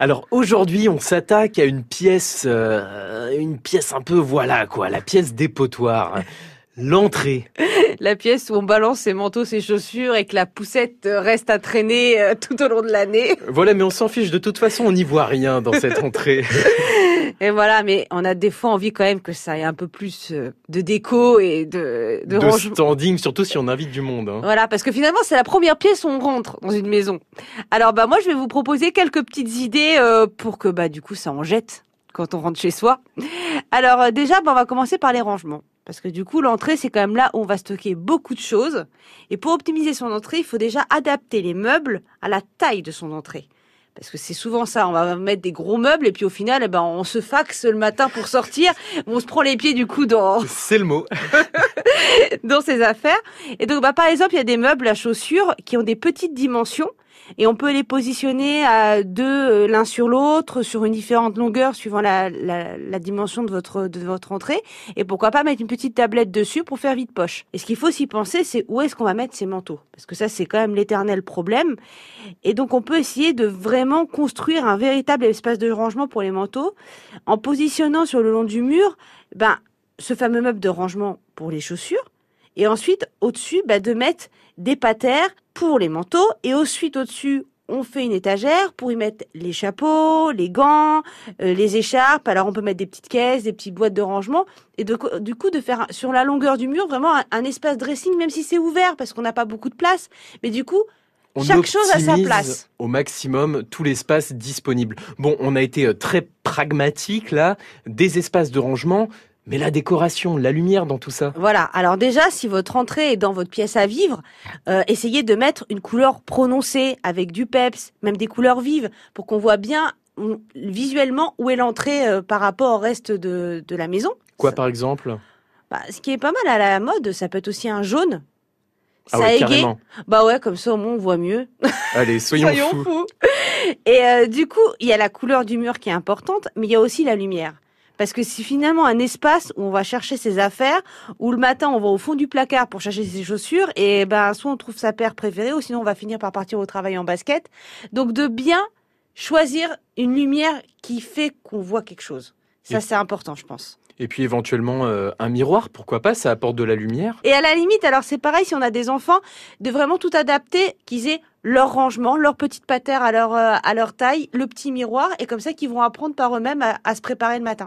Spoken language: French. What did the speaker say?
Alors aujourd'hui, on s'attaque à une pièce, euh, une pièce un peu voilà quoi, la pièce dépotoir. L'entrée. La pièce où on balance ses manteaux, ses chaussures et que la poussette reste à traîner euh, tout au long de l'année. Voilà, mais on s'en fiche. De toute façon, on n'y voit rien dans cette entrée. Et voilà, mais on a des fois envie quand même que ça ait un peu plus euh, de déco et de, de, de rangement. standing, surtout si on invite du monde. hein. Voilà, parce que finalement, c'est la première pièce où on rentre dans une maison. Alors, bah, moi, je vais vous proposer quelques petites idées euh, pour que, bah, du coup, ça en jette quand on rentre chez soi. Alors, euh, déjà, bah, on va commencer par les rangements. Parce que du coup, l'entrée, c'est quand même là où on va stocker beaucoup de choses. Et pour optimiser son entrée, il faut déjà adapter les meubles à la taille de son entrée. Parce que c'est souvent ça, on va mettre des gros meubles et puis au final, eh ben, on se faxe le matin pour sortir, on se prend les pieds du coup dans, C'est le mot. dans ses affaires. Et donc, bah, par exemple, il y a des meubles à chaussures qui ont des petites dimensions et on peut les positionner à deux euh, l'un sur l'autre sur une différente longueur suivant la, la, dimension de votre de votre entrée et pourquoi pas mettre une petite tablette dessus pour faire vide poche. Et ce qu'il faut s'y penser, c'est où est-ce qu'on va mettre ces manteaux parce que ça c'est quand même l'éternel problème. Et donc on peut essayer de vraiment construire un véritable espace de rangement pour les manteaux en positionnant sur le long du mur ben ce fameux meuble de rangement pour les chaussures et ensuite au-dessus bah, de mettre des patères pour les manteaux et ensuite au-dessus on fait une étagère pour y mettre les chapeaux, les gants, euh, les écharpes. Alors on peut mettre des petites caisses, des petites boîtes de rangement et de, du coup de faire sur la longueur du mur vraiment un, un espace dressing même si c'est ouvert parce qu'on n'a pas beaucoup de place. Mais du coup On Chaque chose a sa place. Au maximum tout l'espace disponible. Bon, on a été euh, très pragmatique là, des espaces de rangement, mais la décoration, la lumière dans tout ça. Voilà. Alors déjà, si votre entrée est dans votre pièce à vivre, euh, essayez de mettre une couleur prononcée avec du peps, même des couleurs vives, pour qu'on voit bien mm, visuellement où est l'entrée euh, par rapport au reste de, de la maison. Quoi par exemple? Bah, Ce qui est pas mal à la mode, ça peut être aussi un jaune. Ah ça ouais, égaye. Bah ouais, comme ça au moins on voit mieux. Allez, soyons, fous. Et euh, du coup, il y a la couleur du mur qui est importante, mais il y a aussi la lumière. Parce que c'est finalement un espace où on va chercher ses affaires, où le matin on va au fond du placard pour chercher ses chaussures, et ben soit on trouve sa paire préférée, ou sinon on va finir par partir au travail en basket. Donc de bien choisir une lumière qui fait qu'on voit quelque chose. Ça c'est important, je pense. Et puis éventuellement euh, un miroir, pourquoi pas, ça apporte de la lumière. Et à la limite, alors c'est pareil si on a des enfants, de vraiment tout adapter, qu'ils aient leur rangement, leur petite patère à leur, euh, à leur taille, le petit miroir, et comme ça qu'ils vont apprendre par eux-mêmes à- à se préparer le matin.